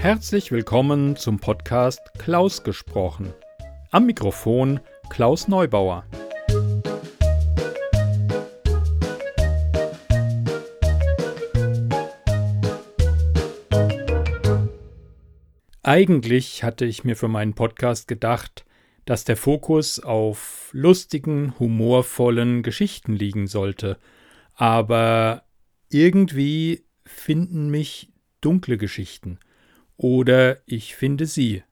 Herzlich willkommen zum Podcast Klaus gesprochen. Am Mikrofon Klaus Neubauer. Eigentlich hatte ich mir für meinen Podcast gedacht, dass der Fokus auf lustigen, humorvollen Geschichten liegen sollte. Aber irgendwie finden mich dunkle Geschichten. Oder ich finde sie.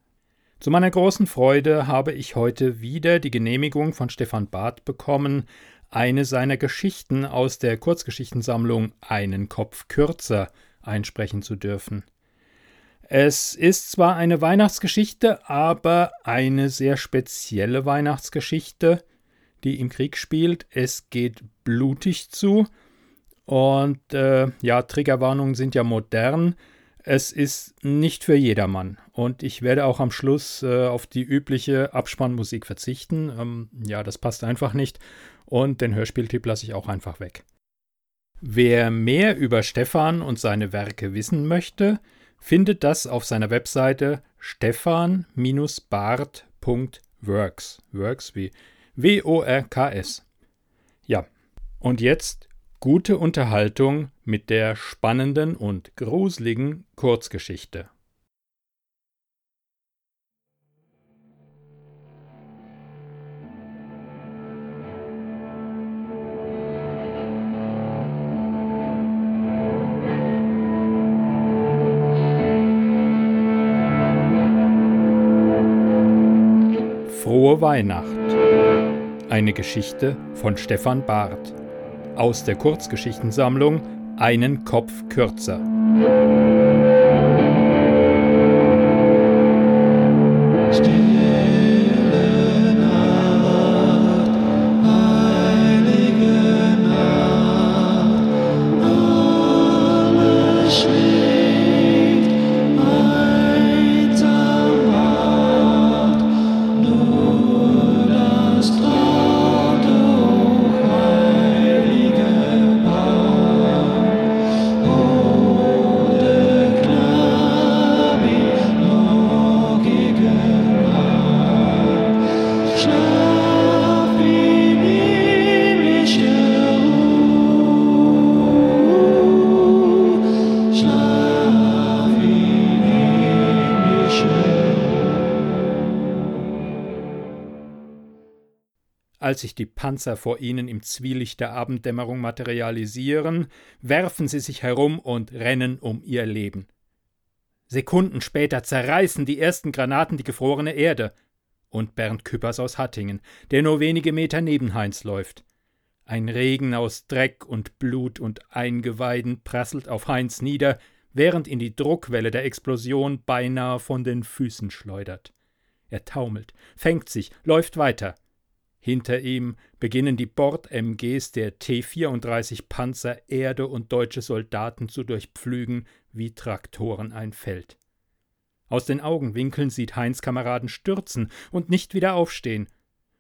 Zu meiner großen Freude habe ich heute wieder die Genehmigung von Stefan Barth bekommen, eine seiner Geschichten aus der Kurzgeschichtensammlung Einen Kopf kürzer einsprechen zu dürfen. Es ist zwar eine Weihnachtsgeschichte, aber eine sehr spezielle Weihnachtsgeschichte, die im Krieg spielt. Es geht blutig zu. Und äh, ja, Triggerwarnungen sind ja modern. Es ist nicht für jedermann. Und ich werde auch am Schluss äh, auf die übliche Abspannmusik verzichten. Ähm, ja, das passt einfach nicht. Und den Hörspieltipp lasse ich auch einfach weg. Wer mehr über Stefan und seine Werke wissen möchte, findet das auf seiner Webseite stefan-bart.works. Works wie W-O-R-K-S. Ja, und jetzt gute Unterhaltung mit der spannenden und gruseligen Kurzgeschichte. Frohe Weihnacht. Eine Geschichte von Stefan Barth. Aus der Kurzgeschichtensammlung Einen Kopf kürzer. Als sich die Panzer vor ihnen im Zwielicht der Abenddämmerung materialisieren, werfen sie sich herum und rennen um ihr Leben. Sekunden später zerreißen die ersten Granaten die gefrorene Erde. Und Bernd Küppers aus Hattingen, der nur wenige Meter neben Heinz läuft. Ein Regen aus Dreck und Blut und Eingeweiden prasselt auf Heinz nieder, während ihn die Druckwelle der Explosion beinahe von den Füßen schleudert. Er taumelt, fängt sich, läuft weiter. Hinter ihm beginnen die Bord-MGs der T-34 Panzer Erde und deutsche Soldaten zu durchpflügen wie Traktoren ein Feld. Aus den Augenwinkeln sieht Heinz Kameraden stürzen und nicht wieder aufstehen.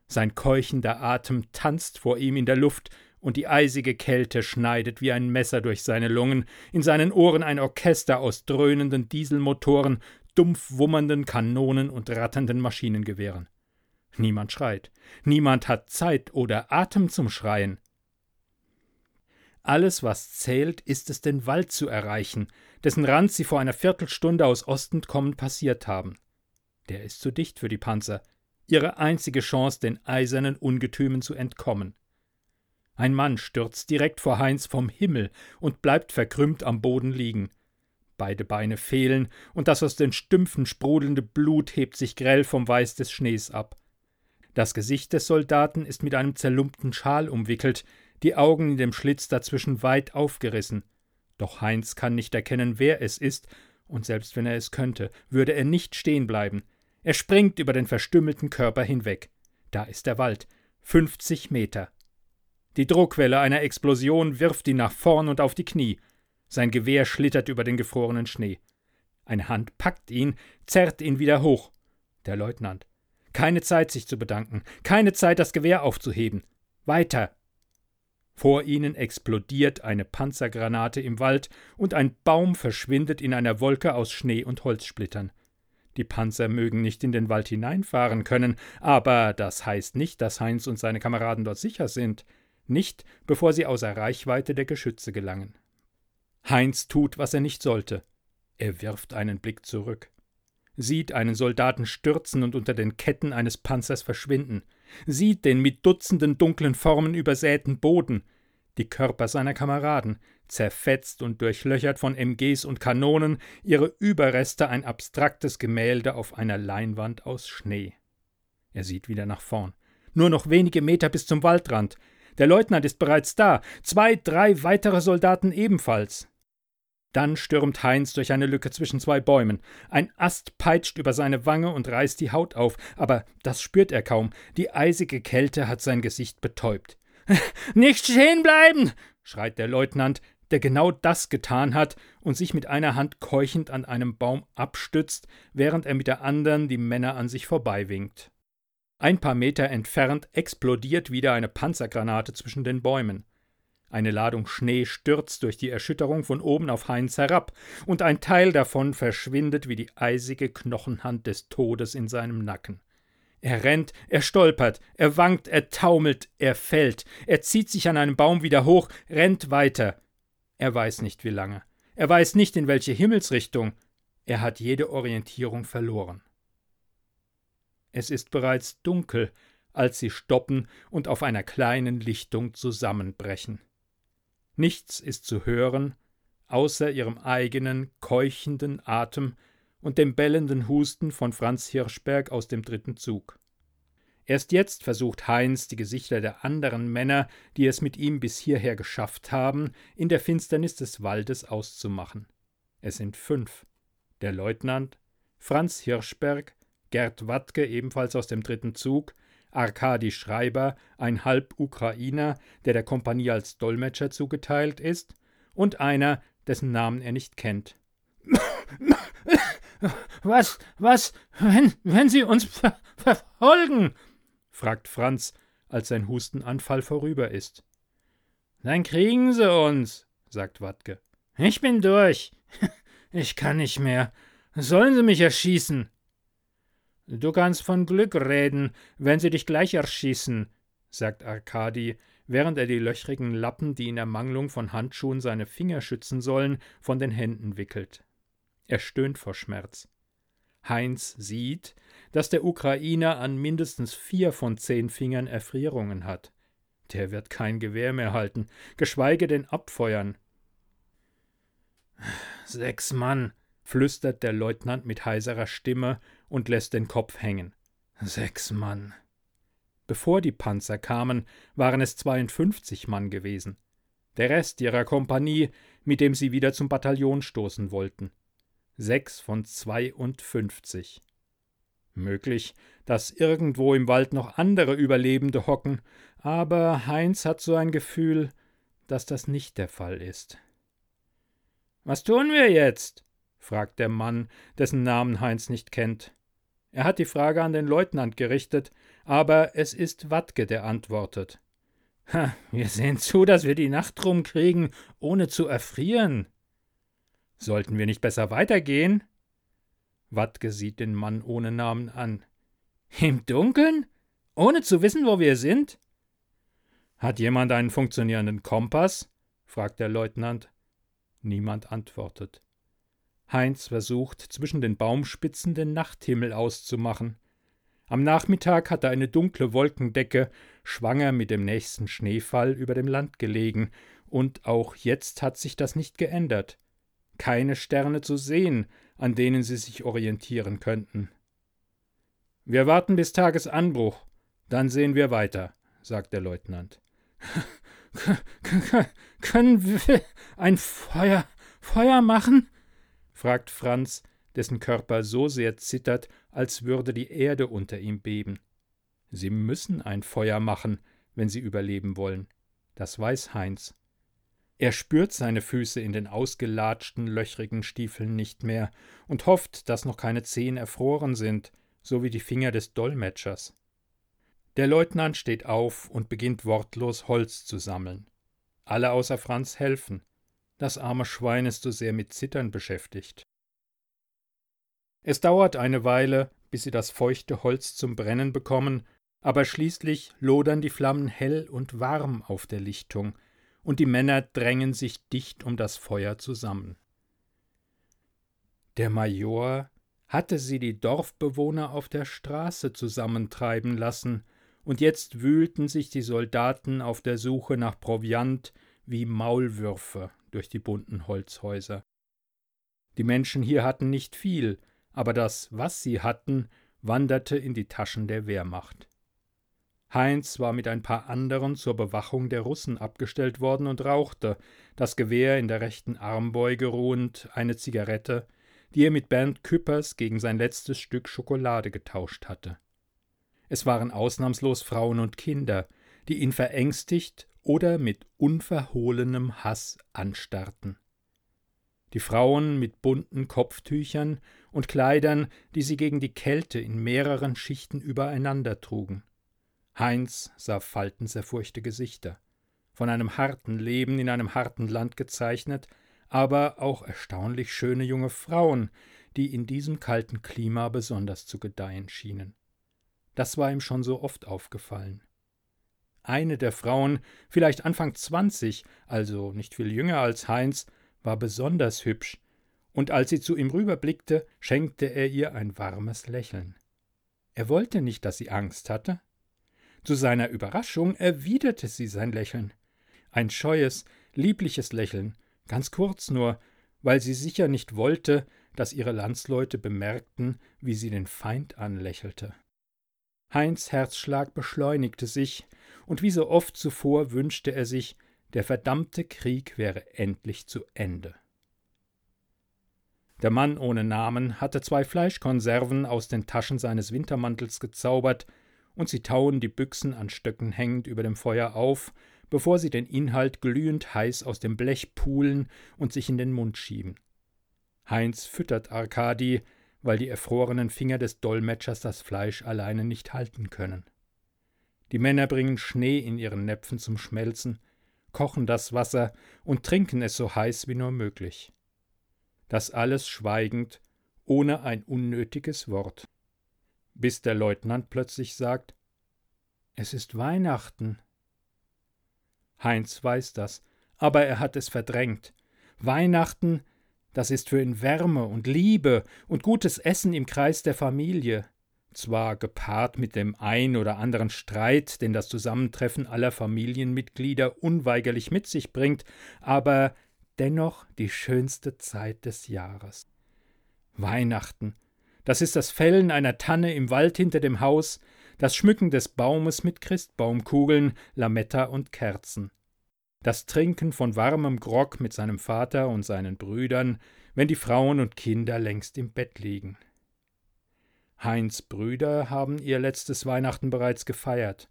Sein keuchender Atem tanzt vor ihm in der Luft, und die eisige Kälte schneidet wie ein Messer durch seine Lungen, in seinen Ohren ein Orchester aus dröhnenden Dieselmotoren, dumpf wummernden Kanonen und ratternden Maschinengewehren. Niemand schreit. Niemand hat Zeit oder Atem zum Schreien. Alles, was zählt, ist es, den Wald zu erreichen, dessen Rand sie vor einer Viertelstunde aus Osten kommend passiert haben. Der ist zu dicht für die Panzer. Ihre einzige Chance, den eisernen Ungetümen zu entkommen. Ein Mann stürzt direkt vor Heinz vom Himmel und bleibt verkrümmt am Boden liegen. Beide Beine fehlen, und das aus den Stümpfen sprudelnde Blut hebt sich grell vom Weiß des Schnees ab. Das Gesicht des Soldaten ist mit einem zerlumpten Schal umwickelt, die Augen in dem Schlitz dazwischen weit aufgerissen. Doch Heinz kann nicht erkennen, wer es ist, und selbst wenn er es könnte, würde er nicht stehen bleiben. Er springt über den verstümmelten Körper hinweg. Da ist der Wald. Fünfzig Meter. Die Druckwelle einer Explosion wirft ihn nach vorn und auf die Knie. Sein Gewehr schlittert über den gefrorenen Schnee. Eine Hand packt ihn, zerrt ihn wieder hoch. Der Leutnant. Keine Zeit, sich zu bedanken. Keine Zeit, das Gewehr aufzuheben. Weiter. Vor ihnen explodiert eine Panzergranate im Wald und ein Baum verschwindet in einer Wolke aus Schnee und Holzsplittern. Die Panzer mögen nicht in den Wald hineinfahren können, aber das heißt nicht, dass Heinz und seine Kameraden dort sicher sind. Nicht, bevor sie außer Reichweite der Geschütze gelangen. Heinz tut, was er nicht sollte. Er wirft einen Blick zurück, sieht einen Soldaten stürzen und unter den Ketten eines Panzers verschwinden sieht den mit Dutzenden dunklen Formen übersäten Boden, die Körper seiner Kameraden, zerfetzt und durchlöchert von MGs und Kanonen, ihre Überreste ein abstraktes Gemälde auf einer Leinwand aus Schnee. Er sieht wieder nach vorn. Nur noch wenige Meter bis zum Waldrand. Der Leutnant ist bereits da, zwei, drei weitere Soldaten ebenfalls. Dann stürmt Heinz durch eine Lücke zwischen zwei Bäumen. Ein Ast peitscht über seine Wange und reißt die Haut auf, aber das spürt er kaum. Die eisige Kälte hat sein Gesicht betäubt. Nicht stehen bleiben! schreit der Leutnant, der genau das getan hat und sich mit einer Hand keuchend an einem Baum abstützt, während er mit der anderen die Männer an sich vorbeiwinkt. Ein paar Meter entfernt explodiert wieder eine Panzergranate zwischen den Bäumen. Eine Ladung Schnee stürzt durch die Erschütterung von oben auf Heinz herab, und ein Teil davon verschwindet wie die eisige Knochenhand des Todes in seinem Nacken. Er rennt, er stolpert, er wankt, er taumelt, er fällt, er zieht sich an einem Baum wieder hoch, rennt weiter. Er weiß nicht wie lange. Er weiß nicht in welche Himmelsrichtung. Er hat jede Orientierung verloren. Es ist bereits dunkel, als sie stoppen und auf einer kleinen Lichtung zusammenbrechen. Nichts ist zu hören, außer ihrem eigenen, keuchenden Atem und dem bellenden Husten von Franz Hirschberg aus dem dritten Zug. Erst jetzt versucht Heinz, die Gesichter der anderen Männer, die es mit ihm bis hierher geschafft haben, in der Finsternis des Waldes auszumachen. Es sind fünf. Der Leutnant, Franz Hirschberg, Gerd Wattke ebenfalls aus dem dritten Zug, Arkadi Schreiber, ein Halb-Ukrainer, der der Kompanie als Dolmetscher zugeteilt ist, und einer, dessen Namen er nicht kennt. Was, was, wenn, wenn Sie uns ver verfolgen? fragt Franz, als sein Hustenanfall vorüber ist. Dann kriegen Sie uns, sagt Wattke. Ich bin durch. Ich kann nicht mehr. Sollen Sie mich erschießen? Du kannst von Glück reden, wenn sie dich gleich erschießen, sagt Arkadi, während er die löchrigen Lappen, die in Ermangelung von Handschuhen seine Finger schützen sollen, von den Händen wickelt. Er stöhnt vor Schmerz. Heinz sieht, dass der Ukrainer an mindestens vier von zehn Fingern Erfrierungen hat. Der wird kein Gewehr mehr halten, geschweige denn abfeuern. Sechs Mann, flüstert der Leutnant mit heiserer Stimme und lässt den Kopf hängen. Sechs Mann. Bevor die Panzer kamen, waren es 52 Mann gewesen. Der Rest ihrer Kompanie, mit dem sie wieder zum Bataillon stoßen wollten. Sechs von 52. Möglich, dass irgendwo im Wald noch andere Überlebende hocken, aber Heinz hat so ein Gefühl, dass das nicht der Fall ist. Was tun wir jetzt? fragt der Mann, dessen Namen Heinz nicht kennt. Er hat die Frage an den Leutnant gerichtet, aber es ist Wattke, der antwortet. Ha, wir sehen zu, dass wir die Nacht rumkriegen, ohne zu erfrieren. Sollten wir nicht besser weitergehen? Wattke sieht den Mann ohne Namen an. Im Dunkeln? Ohne zu wissen, wo wir sind? Hat jemand einen funktionierenden Kompass? fragt der Leutnant. Niemand antwortet. Heinz versucht, zwischen den Baumspitzen den Nachthimmel auszumachen. Am Nachmittag hatte eine dunkle Wolkendecke, schwanger mit dem nächsten Schneefall, über dem Land gelegen, und auch jetzt hat sich das nicht geändert. Keine Sterne zu sehen, an denen sie sich orientieren könnten. Wir warten bis Tagesanbruch, dann sehen wir weiter, sagt der Leutnant. Können wir ein Feuer, Feuer machen? Fragt Franz, dessen Körper so sehr zittert, als würde die Erde unter ihm beben. Sie müssen ein Feuer machen, wenn sie überleben wollen. Das weiß Heinz. Er spürt seine Füße in den ausgelatschten, löchrigen Stiefeln nicht mehr und hofft, dass noch keine Zehen erfroren sind, so wie die Finger des Dolmetschers. Der Leutnant steht auf und beginnt wortlos Holz zu sammeln. alle außer Franz helfen. Das arme Schwein ist so sehr mit Zittern beschäftigt. Es dauert eine Weile, bis sie das feuchte Holz zum Brennen bekommen, aber schließlich lodern die Flammen hell und warm auf der Lichtung, und die Männer drängen sich dicht um das Feuer zusammen. Der Major hatte sie die Dorfbewohner auf der Straße zusammentreiben lassen, und jetzt wühlten sich die Soldaten auf der Suche nach Proviant wie Maulwürfe durch die bunten Holzhäuser. Die Menschen hier hatten nicht viel, aber das, was sie hatten, wanderte in die Taschen der Wehrmacht. Heinz war mit ein paar anderen zur Bewachung der Russen abgestellt worden und rauchte, das Gewehr in der rechten Armbeuge ruhend, eine Zigarette, die er mit Bernd Küppers gegen sein letztes Stück Schokolade getauscht hatte. Es waren ausnahmslos Frauen und Kinder, die ihn verängstigt oder mit unverhohlenem Hass anstarrten. Die Frauen mit bunten Kopftüchern und Kleidern, die sie gegen die Kälte in mehreren Schichten übereinander trugen. Heinz sah faltenzerfurchte Gesichter, von einem harten Leben in einem harten Land gezeichnet, aber auch erstaunlich schöne junge Frauen, die in diesem kalten Klima besonders zu gedeihen schienen. Das war ihm schon so oft aufgefallen. Eine der Frauen, vielleicht Anfang zwanzig, also nicht viel jünger als Heinz, war besonders hübsch, und als sie zu ihm rüberblickte, schenkte er ihr ein warmes Lächeln. Er wollte nicht, dass sie Angst hatte, zu seiner Überraschung erwiderte sie sein Lächeln. Ein scheues, liebliches Lächeln, ganz kurz nur, weil sie sicher nicht wollte, dass ihre Landsleute bemerkten, wie sie den Feind anlächelte. Heinz Herzschlag beschleunigte sich, und wie so oft zuvor wünschte er sich, der verdammte Krieg wäre endlich zu Ende. Der Mann ohne Namen hatte zwei Fleischkonserven aus den Taschen seines Wintermantels gezaubert und sie tauen die Büchsen an Stöcken hängend über dem Feuer auf, bevor sie den Inhalt glühend heiß aus dem Blech pulen und sich in den Mund schieben. Heinz füttert Arkadi, weil die erfrorenen Finger des Dolmetschers das Fleisch alleine nicht halten können. Die Männer bringen Schnee in ihren Näpfen zum Schmelzen, kochen das Wasser und trinken es so heiß wie nur möglich. Das alles schweigend, ohne ein unnötiges Wort bis der Leutnant plötzlich sagt Es ist Weihnachten. Heinz weiß das, aber er hat es verdrängt. Weihnachten, das ist für ihn Wärme und Liebe und gutes Essen im Kreis der Familie, zwar gepaart mit dem ein oder anderen Streit, den das Zusammentreffen aller Familienmitglieder unweigerlich mit sich bringt, aber dennoch die schönste Zeit des Jahres. Weihnachten, das ist das Fällen einer Tanne im Wald hinter dem Haus, das Schmücken des Baumes mit Christbaumkugeln, Lametta und Kerzen. Das Trinken von warmem Grog mit seinem Vater und seinen Brüdern, wenn die Frauen und Kinder längst im Bett liegen. Heinz Brüder haben ihr letztes Weihnachten bereits gefeiert.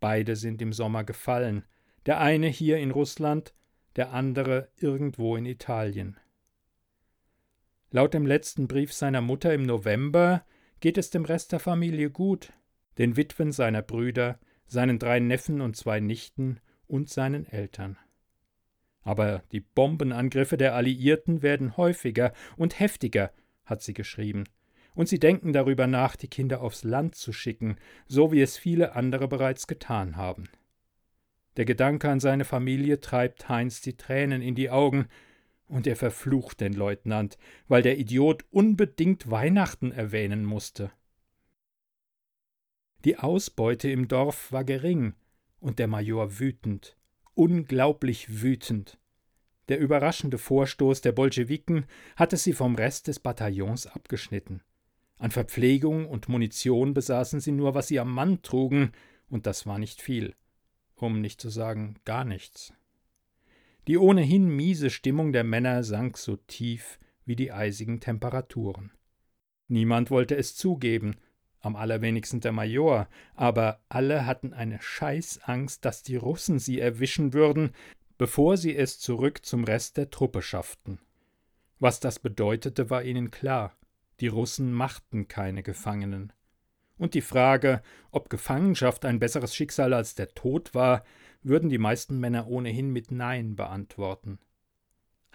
Beide sind im Sommer gefallen, der eine hier in Russland, der andere irgendwo in Italien. Laut dem letzten Brief seiner Mutter im November geht es dem Rest der Familie gut, den Witwen seiner Brüder, seinen drei Neffen und zwei Nichten und seinen Eltern. Aber die Bombenangriffe der Alliierten werden häufiger und heftiger, hat sie geschrieben, und sie denken darüber nach, die Kinder aufs Land zu schicken, so wie es viele andere bereits getan haben. Der Gedanke an seine Familie treibt Heinz die Tränen in die Augen, und er verflucht den Leutnant, weil der Idiot unbedingt Weihnachten erwähnen musste. Die Ausbeute im Dorf war gering und der Major wütend, unglaublich wütend. Der überraschende Vorstoß der Bolschewiken hatte sie vom Rest des Bataillons abgeschnitten. An Verpflegung und Munition besaßen sie nur, was sie am Mann trugen, und das war nicht viel, um nicht zu sagen gar nichts. Die ohnehin miese Stimmung der Männer sank so tief wie die eisigen Temperaturen. Niemand wollte es zugeben, am allerwenigsten der Major, aber alle hatten eine Scheißangst, dass die Russen sie erwischen würden, bevor sie es zurück zum Rest der Truppe schafften. Was das bedeutete, war ihnen klar. Die Russen machten keine Gefangenen. und die Frage, ob Gefangenschaft ein besseres Schicksal als der Tod war, würden die meisten Männer ohnehin mit Nein beantworten.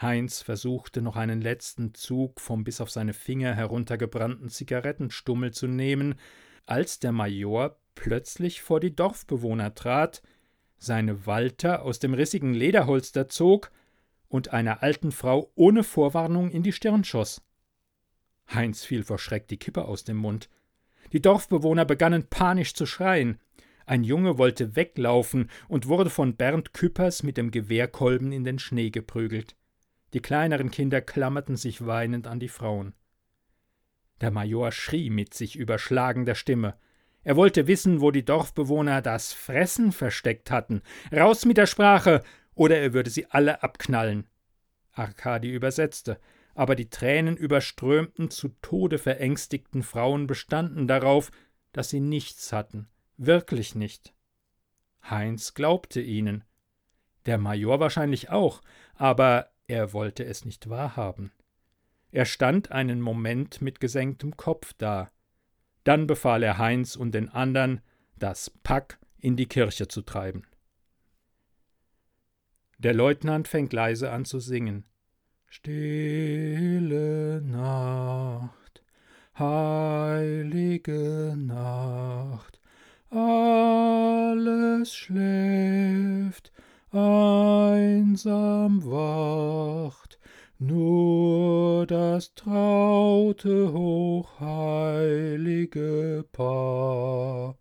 Heinz versuchte noch einen letzten Zug vom bis auf seine Finger heruntergebrannten Zigarettenstummel zu nehmen, als der Major plötzlich vor die Dorfbewohner trat, seine Walter aus dem rissigen Lederholster zog und einer alten Frau ohne Vorwarnung in die Stirn schoss. Heinz fiel vor Schreck die Kippe aus dem Mund. Die Dorfbewohner begannen panisch zu schreien. Ein Junge wollte weglaufen und wurde von Bernd Küppers mit dem Gewehrkolben in den Schnee geprügelt. Die kleineren Kinder klammerten sich weinend an die Frauen. Der Major schrie mit sich überschlagender Stimme. Er wollte wissen, wo die Dorfbewohner das Fressen versteckt hatten. Raus mit der Sprache, oder er würde sie alle abknallen. Arkadi übersetzte, aber die tränenüberströmten, zu Tode verängstigten Frauen bestanden darauf, dass sie nichts hatten, wirklich nicht. Heinz glaubte ihnen. Der Major wahrscheinlich auch, aber er wollte es nicht wahrhaben. Er stand einen Moment mit gesenktem Kopf da. Dann befahl er Heinz und den anderen, das Pack in die Kirche zu treiben. Der Leutnant fängt leise an zu singen. Stille Nacht, heilige Nacht, alles schläft, einsam wacht, nur das traute hochheilige Paar.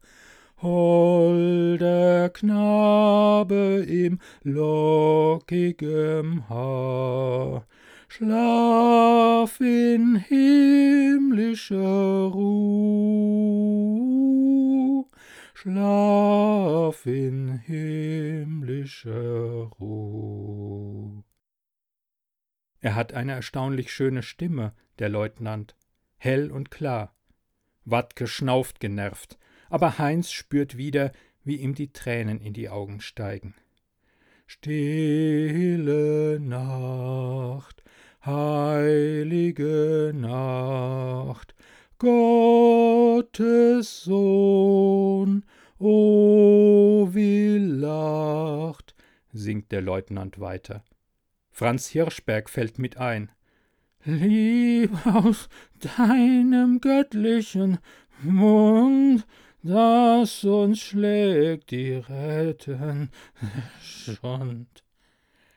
Holder Knabe im lockigem Haar, Schlaf in himmlischer Ruh, Schlaf in himmlischer Ruh. Er hat eine erstaunlich schöne Stimme, der Leutnant, hell und klar. Wattke schnauft genervt, aber Heinz spürt wieder, wie ihm die Tränen in die Augen steigen. Stille Nacht, heilige Nacht, Gottes Sohn, o wie lacht, singt der Leutnant weiter. Franz Hirschberg fällt mit ein. Lieb aus deinem göttlichen Mund, das uns schlägt die Retten Schund.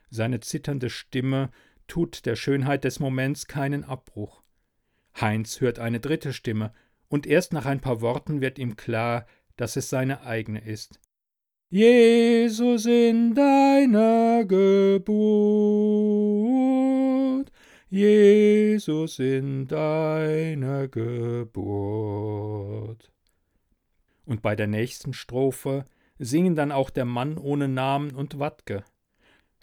Seine zitternde Stimme tut der Schönheit des Moments keinen Abbruch. Heinz hört eine dritte Stimme, und erst nach ein paar Worten wird ihm klar, dass es seine eigene ist. Jesus in deiner Geburt, Jesus in deiner Geburt. Und bei der nächsten Strophe singen dann auch der Mann ohne Namen und Wattke.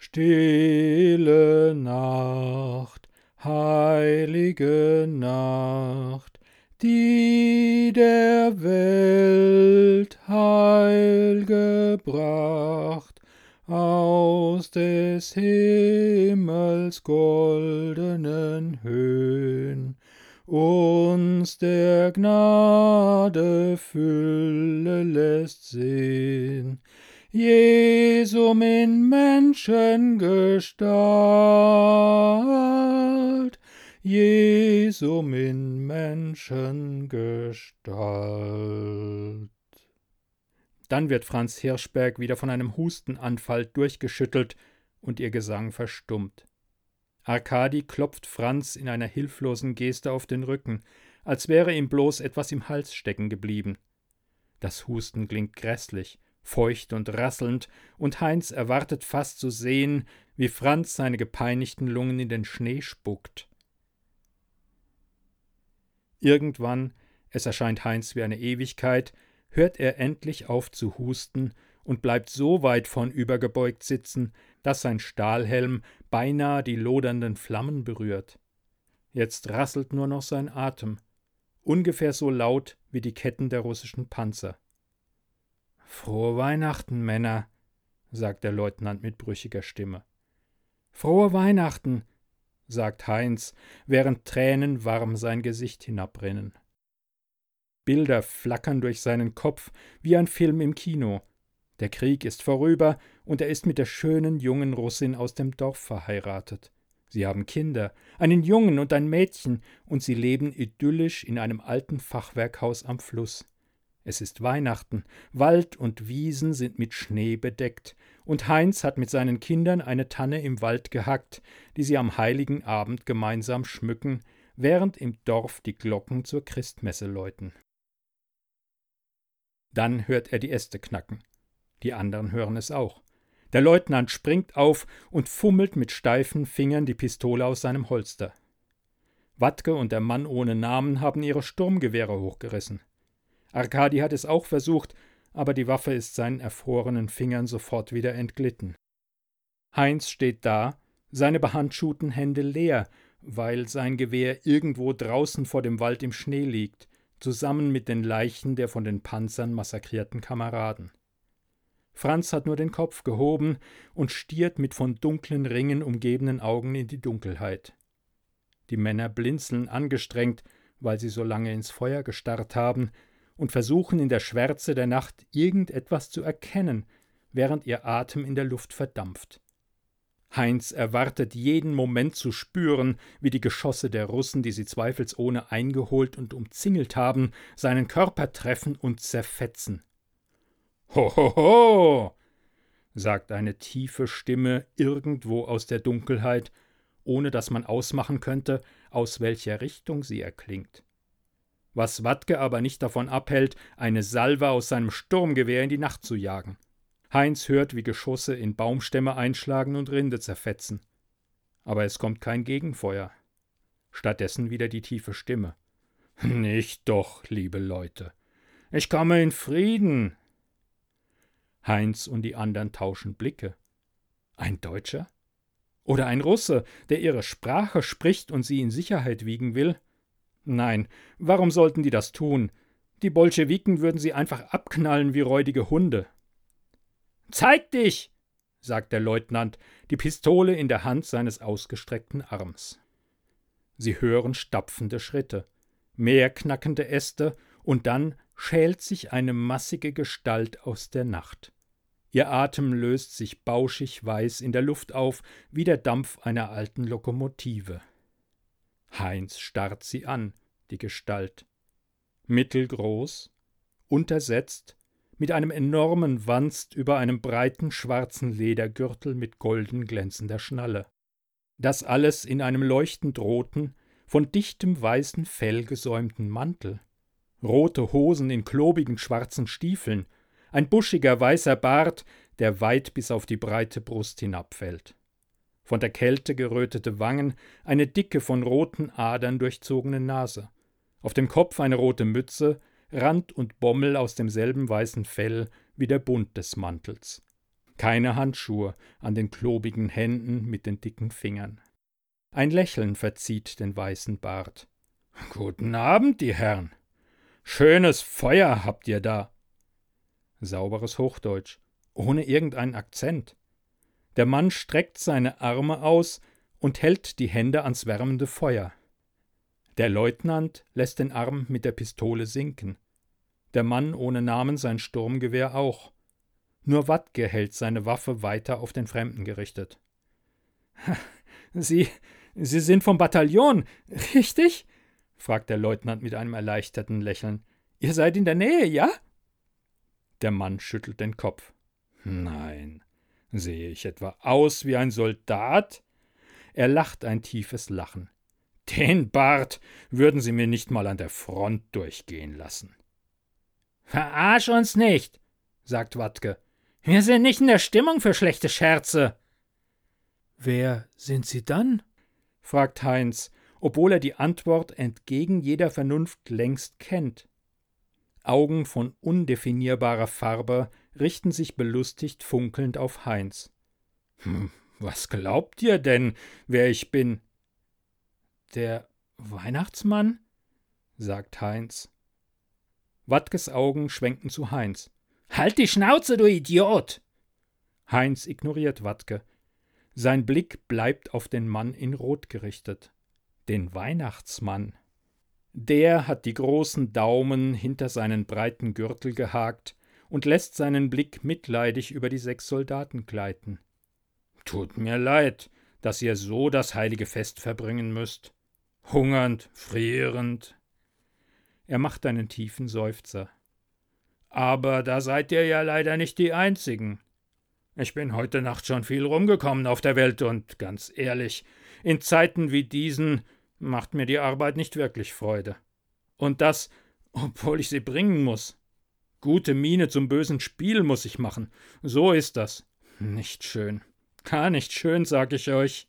Stille Nacht, heilige Nacht, die der Welt Heil gebracht, aus des Himmels goldenen Höhen, uns der Gnade Fülle lässt sehen, Jesum in Menschengestalt, Jesum in Menschengestalt. Dann wird Franz Hirschberg wieder von einem Hustenanfall durchgeschüttelt und ihr Gesang verstummt. Arkadi klopft Franz in einer hilflosen Geste auf den Rücken, als wäre ihm bloß etwas im Hals stecken geblieben. Das Husten klingt grässlich, feucht und rasselnd, und Heinz erwartet fast zu sehen, wie Franz seine gepeinigten Lungen in den Schnee spuckt. Irgendwann, es erscheint Heinz wie eine Ewigkeit, hört er endlich auf zu husten und bleibt so weit vornübergebeugt sitzen, dass sein Stahlhelm beinahe die lodernden Flammen berührt. Jetzt rasselt nur noch sein Atem, ungefähr so laut wie die Ketten der russischen Panzer. Frohe Weihnachten, Männer, sagt der Leutnant mit brüchiger Stimme. Frohe Weihnachten, sagt Heinz, während Tränen warm sein Gesicht hinabrinnen. Bilder flackern durch seinen Kopf wie ein Film im Kino. Der Krieg ist vorüber, und er ist mit der schönen jungen Russin aus dem Dorf verheiratet. Sie haben Kinder, einen Jungen und ein Mädchen, und sie leben idyllisch in einem alten Fachwerkhaus am Fluss. Es ist Weihnachten, Wald und Wiesen sind mit Schnee bedeckt, und Heinz hat mit seinen Kindern eine Tanne im Wald gehackt, die sie am heiligen Abend gemeinsam schmücken, während im Dorf die Glocken zur Christmesse läuten. Dann hört er die Äste knacken. Die anderen hören es auch. Der Leutnant springt auf und fummelt mit steifen Fingern die Pistole aus seinem Holster. Wattke und der Mann ohne Namen haben ihre Sturmgewehre hochgerissen. Arkadi hat es auch versucht, aber die Waffe ist seinen erfrorenen Fingern sofort wieder entglitten. Heinz steht da, seine behandschuhten Hände leer, weil sein Gewehr irgendwo draußen vor dem Wald im Schnee liegt, zusammen mit den Leichen der von den Panzern massakrierten Kameraden. Franz hat nur den Kopf gehoben und stiert mit von dunklen Ringen umgebenen Augen in die Dunkelheit. Die Männer blinzeln angestrengt, weil sie so lange ins Feuer gestarrt haben, und versuchen in der Schwärze der Nacht irgendetwas zu erkennen, während ihr Atem in der Luft verdampft. Heinz erwartet jeden Moment zu spüren, wie die Geschosse der Russen, die sie zweifelsohne eingeholt und umzingelt haben, seinen Körper treffen und zerfetzen. Ho, ho, ho! sagt eine tiefe Stimme irgendwo aus der Dunkelheit, ohne dass man ausmachen könnte, aus welcher Richtung sie erklingt. Was Wattke aber nicht davon abhält, eine Salve aus seinem Sturmgewehr in die Nacht zu jagen. Heinz hört, wie Geschosse in Baumstämme einschlagen und Rinde zerfetzen. Aber es kommt kein Gegenfeuer. Stattdessen wieder die tiefe Stimme. Nicht doch, liebe Leute. Ich komme in Frieden. Heinz und die anderen tauschen Blicke. Ein Deutscher? Oder ein Russe, der ihre Sprache spricht und sie in Sicherheit wiegen will? Nein, warum sollten die das tun? Die Bolschewiken würden sie einfach abknallen wie räudige Hunde. Zeig dich! sagt der Leutnant, die Pistole in der Hand seines ausgestreckten Arms. Sie hören stapfende Schritte, mehr knackende Äste, und dann schält sich eine massige Gestalt aus der Nacht. Ihr Atem löst sich bauschig weiß in der Luft auf, wie der Dampf einer alten Lokomotive. Heinz starrt sie an, die Gestalt. Mittelgroß, untersetzt, mit einem enormen Wanst über einem breiten schwarzen Ledergürtel mit golden glänzender Schnalle. Das alles in einem leuchtend roten, von dichtem weißen Fell gesäumten Mantel. Rote Hosen in klobigen schwarzen Stiefeln, ein buschiger weißer Bart, der weit bis auf die breite Brust hinabfällt. Von der Kälte gerötete Wangen, eine dicke, von roten Adern durchzogene Nase. Auf dem Kopf eine rote Mütze, Rand und Bommel aus demselben weißen Fell wie der Bund des Mantels. Keine Handschuhe an den klobigen Händen mit den dicken Fingern. Ein Lächeln verzieht den weißen Bart. Guten Abend, die Herren. Schönes Feuer habt ihr da. Sauberes Hochdeutsch, ohne irgendeinen Akzent. Der Mann streckt seine Arme aus und hält die Hände ans wärmende Feuer. Der Leutnant lässt den Arm mit der Pistole sinken. Der Mann ohne Namen sein Sturmgewehr auch. Nur Wattke hält seine Waffe weiter auf den Fremden gerichtet. Sie, Sie sind vom Bataillon, richtig? fragt der Leutnant mit einem erleichterten Lächeln. Ihr seid in der Nähe, ja? Der Mann schüttelt den Kopf. Nein. Sehe ich etwa aus wie ein Soldat? Er lacht ein tiefes Lachen. Den Bart würden Sie mir nicht mal an der Front durchgehen lassen. Verarsch uns nicht, sagt Wattke. Wir sind nicht in der Stimmung für schlechte Scherze. Wer sind Sie dann? fragt Heinz, obwohl er die Antwort entgegen jeder Vernunft längst kennt. Augen von undefinierbarer Farbe richten sich belustigt funkelnd auf Heinz. Hm, was glaubt ihr denn, wer ich bin? Der Weihnachtsmann? sagt Heinz. Wattkes Augen schwenken zu Heinz. Halt die Schnauze, du Idiot! Heinz ignoriert Wattke. Sein Blick bleibt auf den Mann in Rot gerichtet. Den Weihnachtsmann. Der hat die großen Daumen hinter seinen breiten Gürtel gehakt und lässt seinen Blick mitleidig über die sechs Soldaten gleiten. Tut mir leid, dass ihr so das heilige Fest verbringen müsst. Hungernd, frierend. Er macht einen tiefen Seufzer. Aber da seid ihr ja leider nicht die Einzigen. Ich bin heute Nacht schon viel rumgekommen auf der Welt und ganz ehrlich, in Zeiten wie diesen macht mir die Arbeit nicht wirklich Freude. Und das, obwohl ich sie bringen muss. Gute Miene zum bösen Spiel muss ich machen. So ist das. Nicht schön. Gar nicht schön, sag ich euch.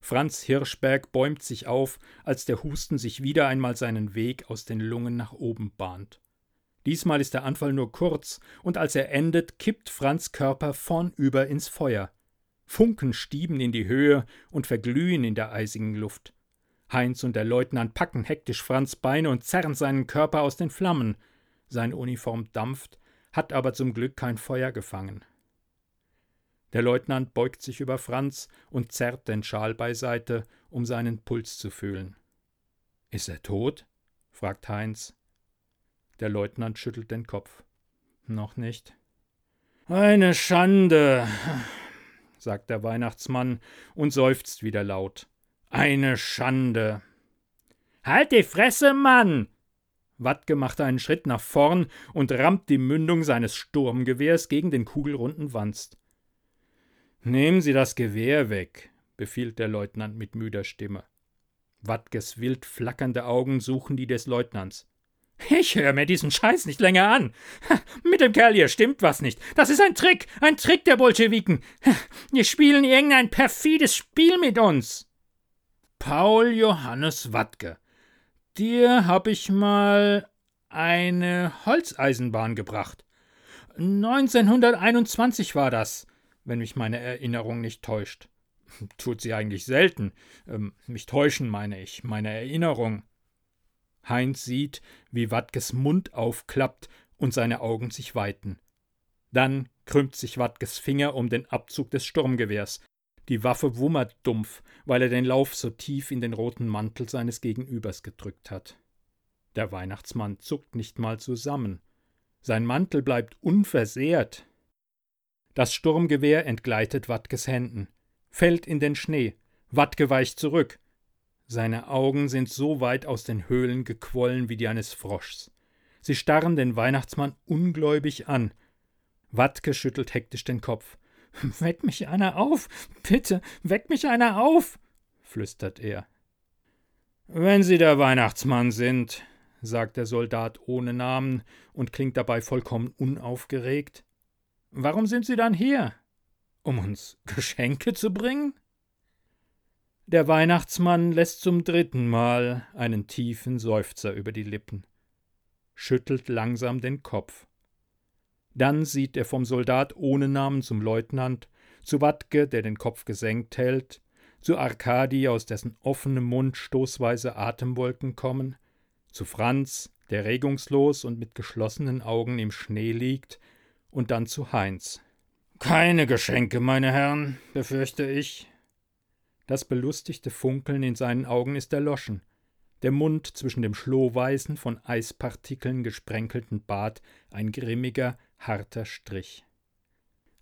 Franz Hirschberg bäumt sich auf, als der Husten sich wieder einmal seinen Weg aus den Lungen nach oben bahnt. Diesmal ist der Anfall nur kurz, und als er endet, kippt Franz Körper vornüber ins Feuer. Funken stieben in die Höhe und verglühen in der eisigen Luft. Heinz und der Leutnant packen hektisch Franz Beine und zerren seinen Körper aus den Flammen. Seine Uniform dampft, hat aber zum Glück kein Feuer gefangen. Der Leutnant beugt sich über Franz und zerrt den Schal beiseite, um seinen Puls zu fühlen. Ist er tot? fragt Heinz. Der Leutnant schüttelt den Kopf. Noch nicht. Eine Schande, sagt der Weihnachtsmann und seufzt wieder laut. Eine Schande. Halt die Fresse, Mann! Wattke macht einen Schritt nach vorn und rammt die Mündung seines Sturmgewehrs gegen den kugelrunden Wanst. Nehmen Sie das Gewehr weg, befiehlt der Leutnant mit müder Stimme. Wattkes wild flackernde Augen suchen die des Leutnants. Ich höre mir diesen Scheiß nicht länger an. Mit dem Kerl hier stimmt was nicht. Das ist ein Trick, ein Trick der Bolschewiken. Die spielen irgendein perfides Spiel mit uns. Paul Johannes Wattke, dir hab ich mal eine Holzeisenbahn gebracht. 1921 war das, wenn mich meine Erinnerung nicht täuscht. Tut sie eigentlich selten. Ähm, mich täuschen, meine ich, meine Erinnerung. Heinz sieht, wie Watkes Mund aufklappt und seine Augen sich weiten. Dann krümmt sich Watkes Finger um den Abzug des Sturmgewehrs. Die Waffe wummert dumpf, weil er den Lauf so tief in den roten Mantel seines Gegenübers gedrückt hat. Der Weihnachtsmann zuckt nicht mal zusammen. Sein Mantel bleibt unversehrt. Das Sturmgewehr entgleitet Watkes Händen, fällt in den Schnee. Watke weicht zurück. Seine Augen sind so weit aus den Höhlen gequollen wie die eines Froschs. Sie starren den Weihnachtsmann ungläubig an. Wattke schüttelt hektisch den Kopf. Weck mich einer auf, bitte, weck mich einer auf, flüstert er. Wenn Sie der Weihnachtsmann sind, sagt der Soldat ohne Namen und klingt dabei vollkommen unaufgeregt. Warum sind Sie dann hier? Um uns Geschenke zu bringen? Der Weihnachtsmann lässt zum dritten Mal einen tiefen Seufzer über die Lippen, schüttelt langsam den Kopf. Dann sieht er vom Soldat ohne Namen zum Leutnant, zu Wattke, der den Kopf gesenkt hält, zu Arkadi, aus dessen offenem Mund stoßweise Atemwolken kommen, zu Franz, der regungslos und mit geschlossenen Augen im Schnee liegt, und dann zu Heinz. Keine Geschenke, meine Herren, befürchte ich, das belustigte Funkeln in seinen Augen ist erloschen. Der Mund zwischen dem schlohweißen, von Eispartikeln gesprenkelten Bart ein grimmiger, harter Strich.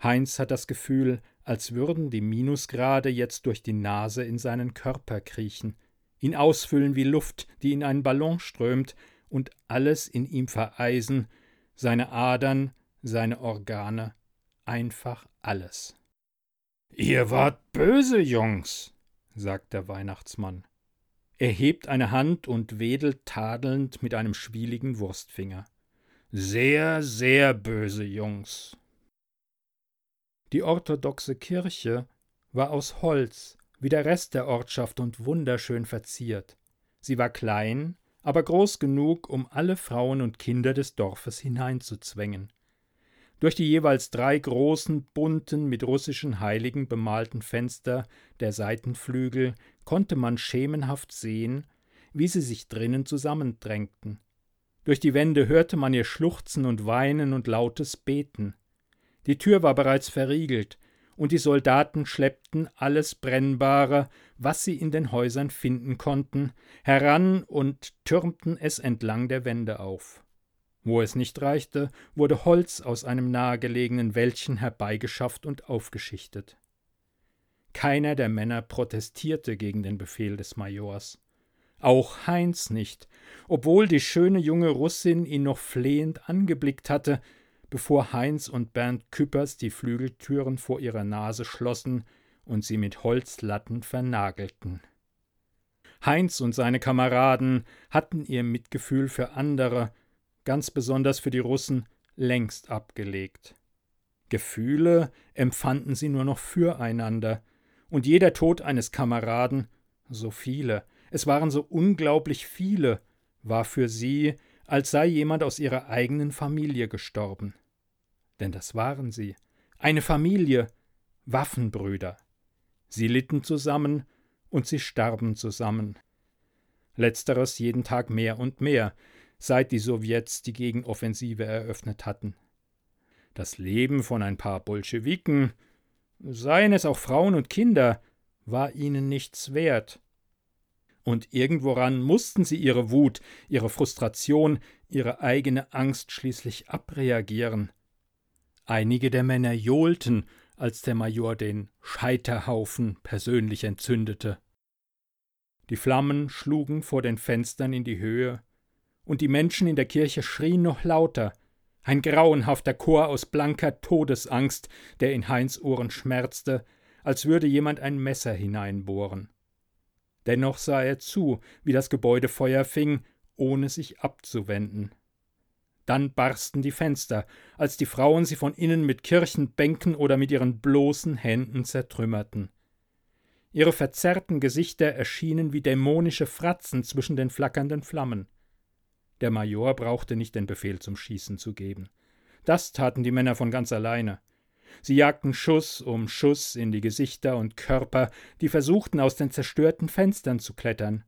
Heinz hat das Gefühl, als würden die Minusgrade jetzt durch die Nase in seinen Körper kriechen, ihn ausfüllen wie Luft, die in einen Ballon strömt, und alles in ihm vereisen, seine Adern, seine Organe, einfach alles. Ihr wart böse, Jungs, sagt der Weihnachtsmann. Er hebt eine Hand und wedelt tadelnd mit einem schwieligen Wurstfinger. Sehr, sehr böse Jungs. Die orthodoxe Kirche war aus Holz, wie der Rest der Ortschaft und wunderschön verziert. Sie war klein, aber groß genug, um alle Frauen und Kinder des Dorfes hineinzuzwängen. Durch die jeweils drei großen, bunten, mit russischen Heiligen bemalten Fenster der Seitenflügel konnte man schemenhaft sehen, wie sie sich drinnen zusammendrängten. Durch die Wände hörte man ihr Schluchzen und Weinen und lautes Beten. Die Tür war bereits verriegelt, und die Soldaten schleppten alles Brennbare, was sie in den Häusern finden konnten, heran und türmten es entlang der Wände auf. Wo es nicht reichte, wurde Holz aus einem nahegelegenen Wäldchen herbeigeschafft und aufgeschichtet. Keiner der Männer protestierte gegen den Befehl des Majors. Auch Heinz nicht, obwohl die schöne junge Russin ihn noch flehend angeblickt hatte, bevor Heinz und Bernd Küppers die Flügeltüren vor ihrer Nase schlossen und sie mit Holzlatten vernagelten. Heinz und seine Kameraden hatten ihr Mitgefühl für andere, ganz besonders für die Russen, längst abgelegt. Gefühle empfanden sie nur noch füreinander, und jeder Tod eines Kameraden, so viele, es waren so unglaublich viele, war für sie als sei jemand aus ihrer eigenen Familie gestorben. Denn das waren sie. Eine Familie, Waffenbrüder. Sie litten zusammen und sie starben zusammen. Letzteres jeden Tag mehr und mehr, seit die Sowjets die Gegenoffensive eröffnet hatten. Das Leben von ein paar Bolschewiken, seien es auch Frauen und Kinder, war ihnen nichts wert, und irgendworan mussten sie ihre Wut, ihre Frustration, ihre eigene Angst schließlich abreagieren. Einige der Männer johlten, als der Major den Scheiterhaufen persönlich entzündete. Die Flammen schlugen vor den Fenstern in die Höhe, und die Menschen in der Kirche schrien noch lauter, ein grauenhafter Chor aus blanker Todesangst, der in Heinz Ohren schmerzte, als würde jemand ein Messer hineinbohren. Dennoch sah er zu, wie das Gebäude Feuer fing, ohne sich abzuwenden. Dann barsten die Fenster, als die Frauen sie von innen mit Kirchenbänken oder mit ihren bloßen Händen zertrümmerten. Ihre verzerrten Gesichter erschienen wie dämonische Fratzen zwischen den flackernden Flammen. Der Major brauchte nicht den Befehl zum Schießen zu geben. Das taten die Männer von ganz alleine. Sie jagten Schuss um Schuss in die Gesichter und Körper, die versuchten, aus den zerstörten Fenstern zu klettern.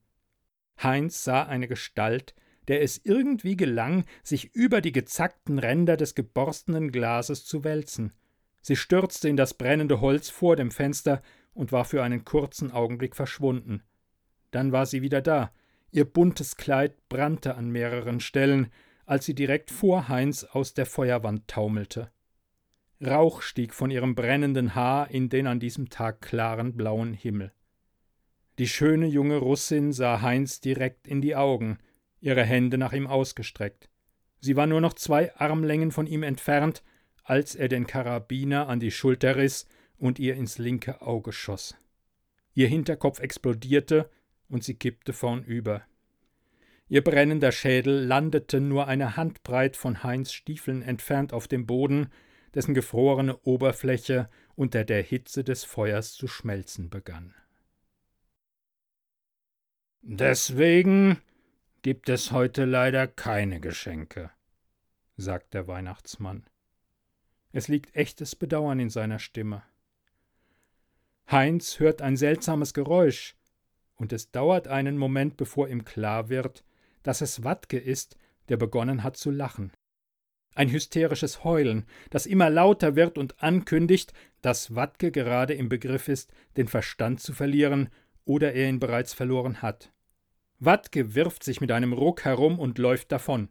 Heinz sah eine Gestalt, der es irgendwie gelang, sich über die gezackten Ränder des geborstenen Glases zu wälzen. Sie stürzte in das brennende Holz vor dem Fenster und war für einen kurzen Augenblick verschwunden. Dann war sie wieder da. Ihr buntes Kleid brannte an mehreren Stellen, als sie direkt vor Heinz aus der Feuerwand taumelte. Rauch stieg von ihrem brennenden Haar in den an diesem Tag klaren blauen Himmel. Die schöne junge Russin sah Heinz direkt in die Augen, ihre Hände nach ihm ausgestreckt. Sie war nur noch zwei Armlängen von ihm entfernt, als er den Karabiner an die Schulter riss und ihr ins linke Auge schoss. Ihr Hinterkopf explodierte und sie kippte vornüber. Ihr brennender Schädel landete nur eine Handbreit von Heinz Stiefeln entfernt auf dem Boden, dessen gefrorene Oberfläche unter der Hitze des Feuers zu schmelzen begann. Deswegen gibt es heute leider keine Geschenke, sagt der Weihnachtsmann. Es liegt echtes Bedauern in seiner Stimme. Heinz hört ein seltsames Geräusch, und es dauert einen Moment, bevor ihm klar wird, dass es Wattke ist, der begonnen hat zu lachen ein hysterisches Heulen, das immer lauter wird und ankündigt, dass Wattke gerade im Begriff ist, den Verstand zu verlieren oder er ihn bereits verloren hat. Wattke wirft sich mit einem Ruck herum und läuft davon.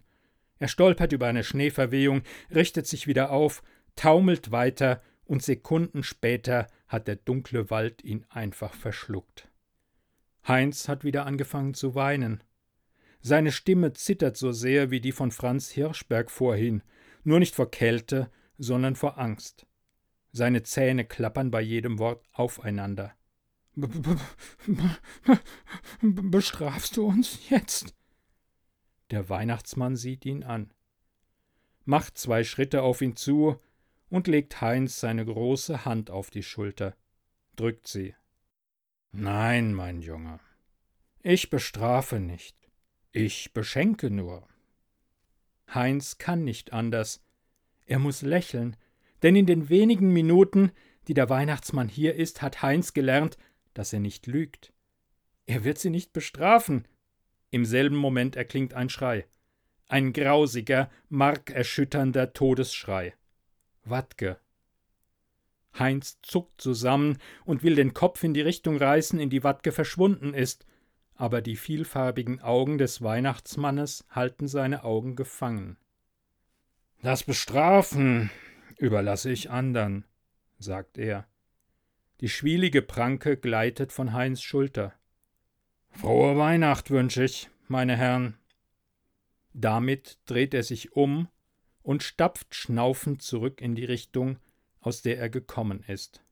Er stolpert über eine Schneeverwehung, richtet sich wieder auf, taumelt weiter und Sekunden später hat der dunkle Wald ihn einfach verschluckt. Heinz hat wieder angefangen zu weinen. Seine Stimme zittert so sehr wie die von Franz Hirschberg vorhin, nur nicht vor Kälte, sondern vor Angst. Seine Zähne klappern bei jedem Wort aufeinander. Bestrafst du uns jetzt? Der Weihnachtsmann sieht ihn an, macht zwei Schritte auf ihn zu und legt Heinz seine große Hand auf die Schulter, drückt sie. Nein, mein Junge, ich bestrafe nicht, ich beschenke nur. Heinz kann nicht anders. Er muss lächeln, denn in den wenigen Minuten, die der Weihnachtsmann hier ist, hat Heinz gelernt, dass er nicht lügt. Er wird sie nicht bestrafen. Im selben Moment erklingt ein Schrei. Ein grausiger, markerschütternder Todesschrei. Wattke. Heinz zuckt zusammen und will den Kopf in die Richtung reißen, in die Watke verschwunden ist, aber die vielfarbigen Augen des Weihnachtsmannes halten seine Augen gefangen. Das Bestrafen überlasse ich andern, sagt er. Die schwielige Pranke gleitet von Heinz Schulter. Frohe Weihnacht wünsche ich, meine Herren. Damit dreht er sich um und stapft schnaufend zurück in die Richtung, aus der er gekommen ist.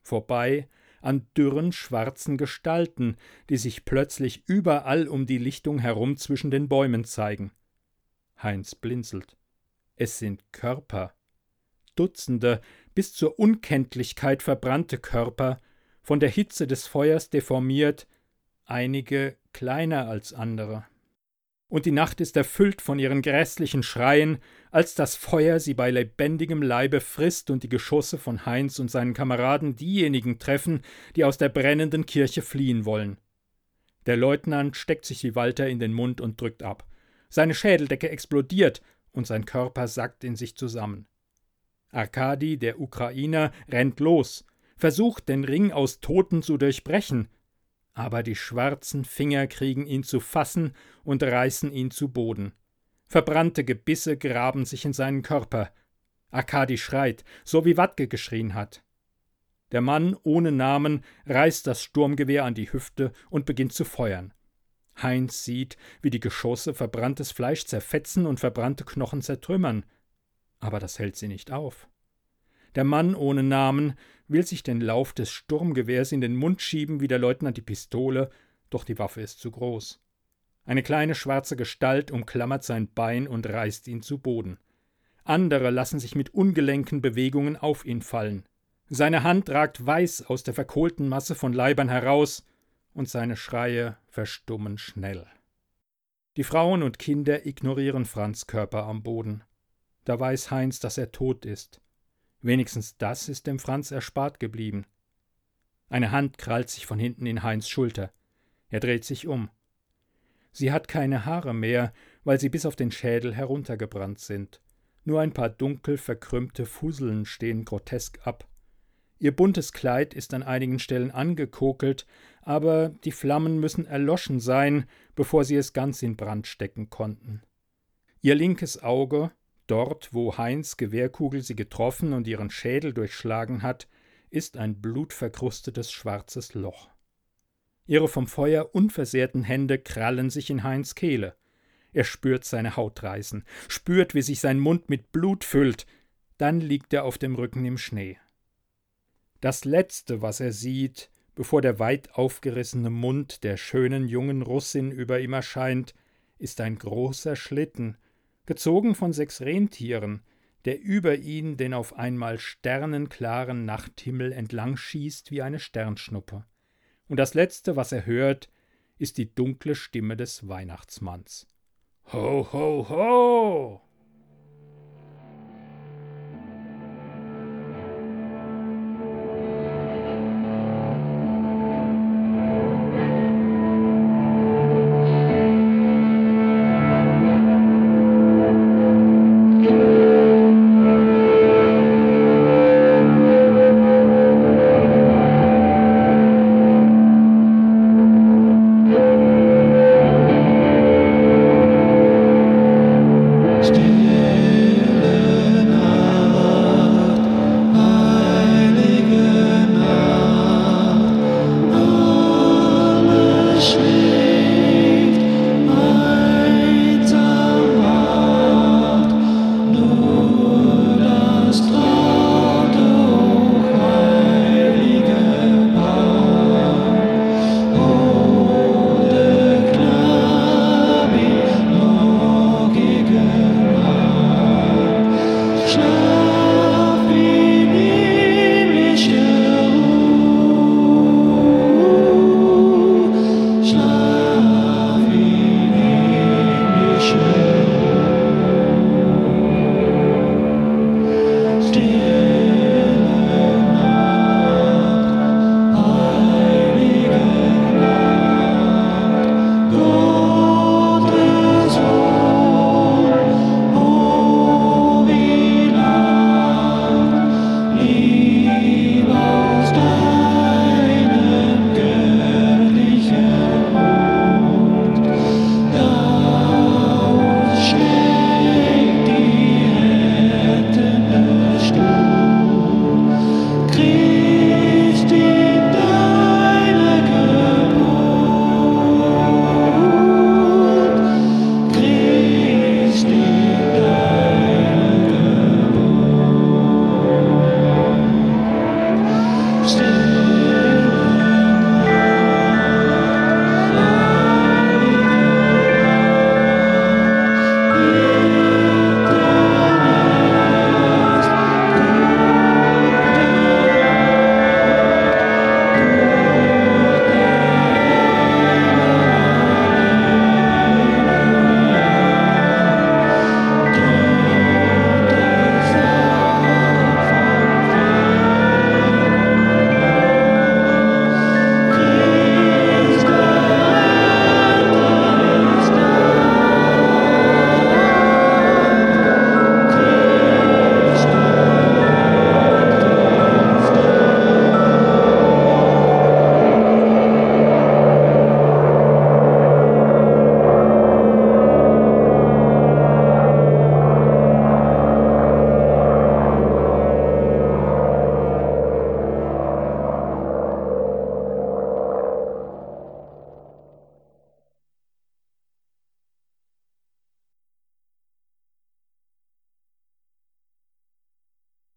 Vorbei an dürren schwarzen Gestalten, die sich plötzlich überall um die Lichtung herum zwischen den Bäumen zeigen. Heinz blinzelt. Es sind Körper. Dutzende, bis zur Unkenntlichkeit verbrannte Körper, von der Hitze des Feuers deformiert, einige kleiner als andere und die Nacht ist erfüllt von ihren grässlichen Schreien, als das Feuer sie bei lebendigem Leibe frisst und die Geschosse von Heinz und seinen Kameraden diejenigen treffen, die aus der brennenden Kirche fliehen wollen. Der Leutnant steckt sich wie Walter in den Mund und drückt ab. Seine Schädeldecke explodiert und sein Körper sackt in sich zusammen. Arkadi, der Ukrainer, rennt los, versucht, den Ring aus Toten zu durchbrechen, aber die schwarzen Finger kriegen ihn zu fassen und reißen ihn zu Boden. Verbrannte Gebisse graben sich in seinen Körper. Arkadi schreit, so wie Watke geschrien hat. Der Mann ohne Namen reißt das Sturmgewehr an die Hüfte und beginnt zu feuern. Heinz sieht, wie die Geschosse verbranntes Fleisch zerfetzen und verbrannte Knochen zertrümmern. Aber das hält sie nicht auf. Der Mann ohne Namen will sich den Lauf des Sturmgewehrs in den Mund schieben wie der Leutnant die Pistole, doch die Waffe ist zu groß. Eine kleine schwarze Gestalt umklammert sein Bein und reißt ihn zu Boden. Andere lassen sich mit ungelenken Bewegungen auf ihn fallen. Seine Hand ragt weiß aus der verkohlten Masse von Leibern heraus, und seine Schreie verstummen schnell. Die Frauen und Kinder ignorieren Franz Körper am Boden. Da weiß Heinz, dass er tot ist. Wenigstens das ist dem Franz erspart geblieben. Eine Hand krallt sich von hinten in Heinz Schulter. Er dreht sich um. Sie hat keine Haare mehr, weil sie bis auf den Schädel heruntergebrannt sind. Nur ein paar dunkel verkrümmte Fusseln stehen grotesk ab. Ihr buntes Kleid ist an einigen Stellen angekokelt, aber die Flammen müssen erloschen sein, bevor sie es ganz in Brand stecken konnten. Ihr linkes Auge, Dort, wo Heinz Gewehrkugel sie getroffen und ihren Schädel durchschlagen hat, ist ein blutverkrustetes schwarzes Loch. Ihre vom Feuer unversehrten Hände krallen sich in Heinz Kehle. Er spürt seine Haut reißen, spürt, wie sich sein Mund mit Blut füllt, dann liegt er auf dem Rücken im Schnee. Das Letzte, was er sieht, bevor der weit aufgerissene Mund der schönen jungen Russin über ihm erscheint, ist ein großer Schlitten, gezogen von sechs Rentieren, der über ihn den auf einmal sternenklaren Nachthimmel entlang schießt wie eine Sternschnuppe. Und das Letzte, was er hört, ist die dunkle Stimme des Weihnachtsmanns. Ho, ho, ho!